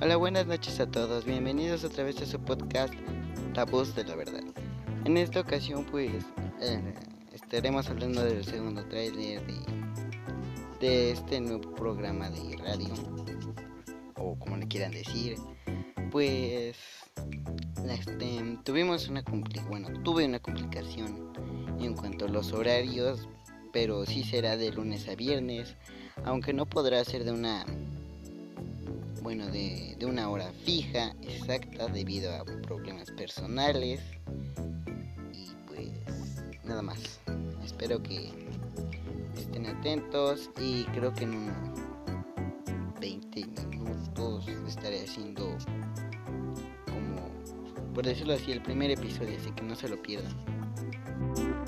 Hola, buenas noches a todos. Bienvenidos otra vez a su podcast La Voz de la Verdad. En esta ocasión, pues, eh, estaremos hablando del segundo tráiler de, este nuevo programa de radio, o como le quieran decir. Pues, este, tuvimos una bueno, tuve una complicación en cuanto a los horarios, pero sí será de lunes a viernes, aunque no podrá ser de una bueno, de, una hora fija, exacta, debido a problemas personales. Y pues nada más. Espero que estén atentos y creo que en unos 20 minutos estaré haciendo como, por decirlo así, el primer episodio, así que no se lo pierdan.